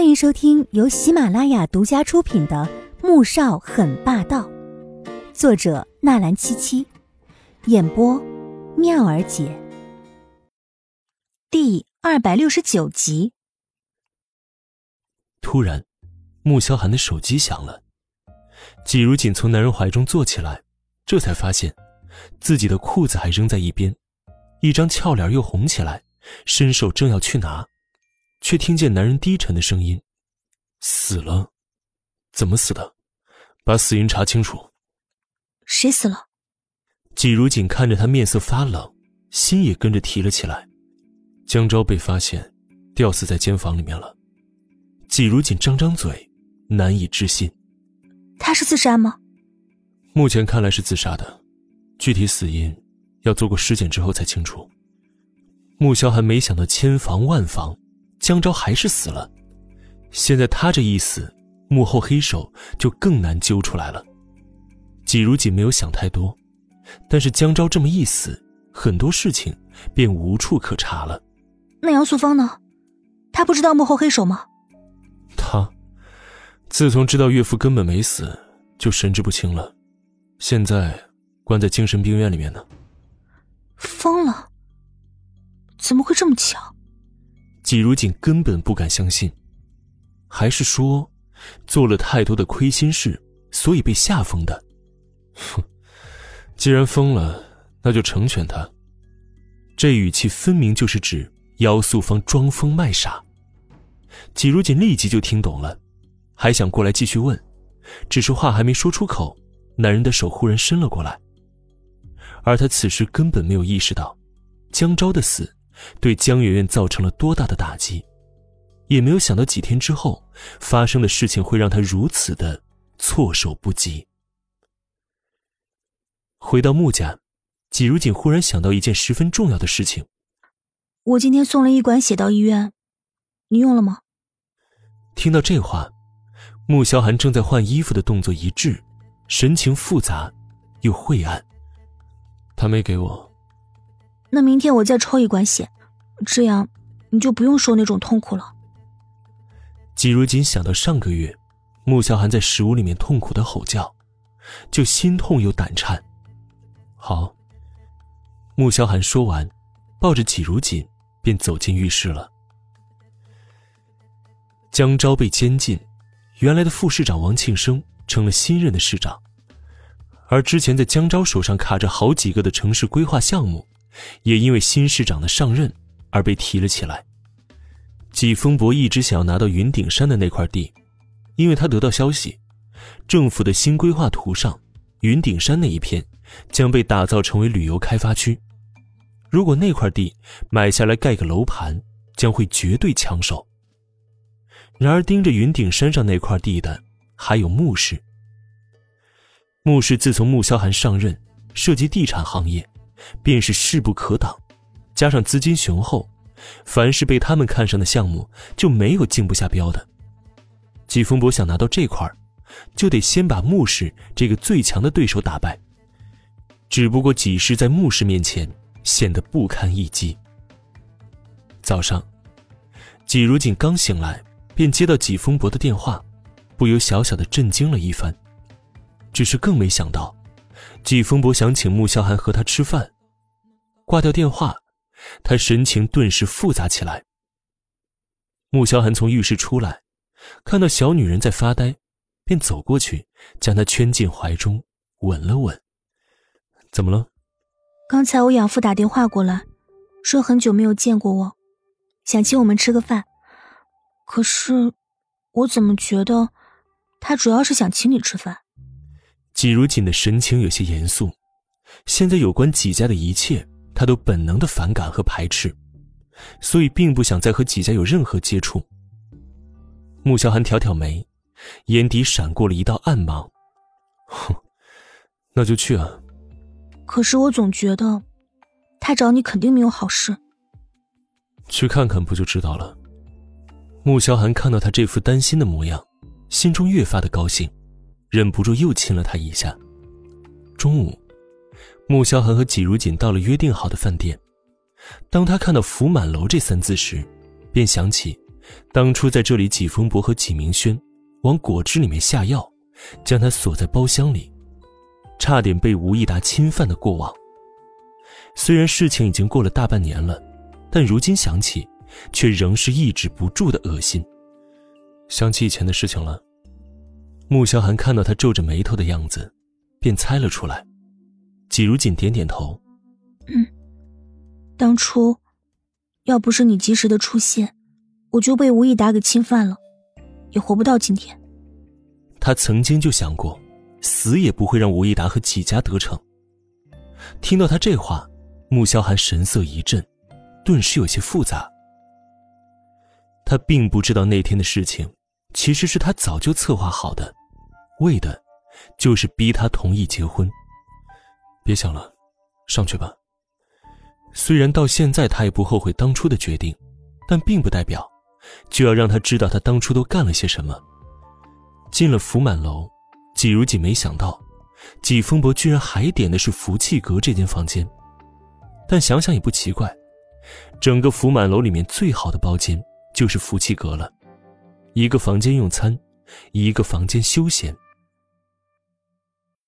欢迎收听由喜马拉雅独家出品的《穆少很霸道》，作者纳兰七七，演播妙儿姐。第二百六十九集。突然，穆萧寒的手机响了，季如锦从男人怀中坐起来，这才发现自己的裤子还扔在一边，一张俏脸又红起来，伸手正要去拿。却听见男人低沉的声音：“死了，怎么死的？把死因查清楚。”谁死了？季如锦看着他面色发冷，心也跟着提了起来。江昭被发现吊死在监房里面了。季如锦张张嘴，难以置信：“他是自杀吗？”目前看来是自杀的，具体死因要做过尸检之后才清楚。穆萧寒没想到千防万防。江昭还是死了，现在他这一死，幕后黑手就更难揪出来了。季如锦没有想太多，但是江昭这么一死，很多事情便无处可查了。那杨素芳呢？他不知道幕后黑手吗？他自从知道岳父根本没死，就神志不清了，现在关在精神病院里面呢。疯了？怎么会这么巧？季如锦根本不敢相信，还是说，做了太多的亏心事，所以被吓疯的？哼，既然疯了，那就成全他。这语气分明就是指姚素芳装疯卖傻。季如锦立即就听懂了，还想过来继续问，只是话还没说出口，男人的手忽然伸了过来，而他此时根本没有意识到，江昭的死。对江媛媛造成了多大的打击，也没有想到几天之后发生的事情会让她如此的措手不及。回到穆家，季如锦忽然想到一件十分重要的事情：我今天送了一管血到医院，你用了吗？听到这话，穆萧寒正在换衣服的动作一滞，神情复杂又晦暗。他没给我。那明天我再抽一管血，这样你就不用受那种痛苦了。季如锦想到上个月，穆萧寒在食屋里面痛苦的吼叫，就心痛又胆颤。好。穆萧寒说完，抱着季如锦便走进浴室了。江昭被监禁，原来的副市长王庆生成了新任的市长，而之前在江昭手上卡着好几个的城市规划项目。也因为新市长的上任而被提了起来。季风伯一直想要拿到云顶山的那块地，因为他得到消息，政府的新规划图上，云顶山那一片将被打造成为旅游开发区。如果那块地买下来盖个楼盘，将会绝对抢手。然而，盯着云顶山上那块地的还有穆氏。穆氏自从穆萧寒上任，涉及地产行业。便是势不可挡，加上资金雄厚，凡是被他们看上的项目就没有竞不下标的。季风伯想拿到这块就得先把穆氏这个最强的对手打败。只不过几氏在穆氏面前显得不堪一击。早上，季如锦刚醒来，便接到季风伯的电话，不由小小的震惊了一番，只是更没想到。季风伯想请穆萧寒和他吃饭，挂掉电话，他神情顿时复杂起来。穆萧寒从浴室出来，看到小女人在发呆，便走过去，将她圈进怀中，吻了吻。怎么了？刚才我养父打电话过来，说很久没有见过我，想请我们吃个饭。可是，我怎么觉得，他主要是想请你吃饭？季如锦的神情有些严肃，现在有关季家的一切，他都本能的反感和排斥，所以并不想再和几家有任何接触。穆萧寒挑挑眉，眼底闪过了一道暗芒，哼，那就去啊。可是我总觉得，他找你肯定没有好事。去看看不就知道了。穆萧寒看到他这副担心的模样，心中越发的高兴。忍不住又亲了他一下。中午，穆萧寒和季如锦到了约定好的饭店。当他看到“福满楼”这三字时，便想起当初在这里，纪风伯和纪明轩往果汁里面下药，将他锁在包厢里，差点被吴益达侵犯的过往。虽然事情已经过了大半年了，但如今想起，却仍是抑制不住的恶心。想起以前的事情了。穆萧寒看到他皱着眉头的样子，便猜了出来。季如锦点点头：“嗯，当初要不是你及时的出现。”我就被吴益达给侵犯了，也活不到今天。他曾经就想过，死也不会让吴益达和季家得逞。听到他这话，穆萧寒神色一震，顿时有些复杂。他并不知道那天的事情，其实是他早就策划好的，为的，就是逼他同意结婚。别想了，上去吧。虽然到现在他也不后悔当初的决定，但并不代表。就要让他知道他当初都干了些什么。进了福满楼，季如锦没想到，季风伯居然还点的是福气阁这间房间。但想想也不奇怪，整个福满楼里面最好的包间就是福气阁了，一个房间用餐，一个房间休闲。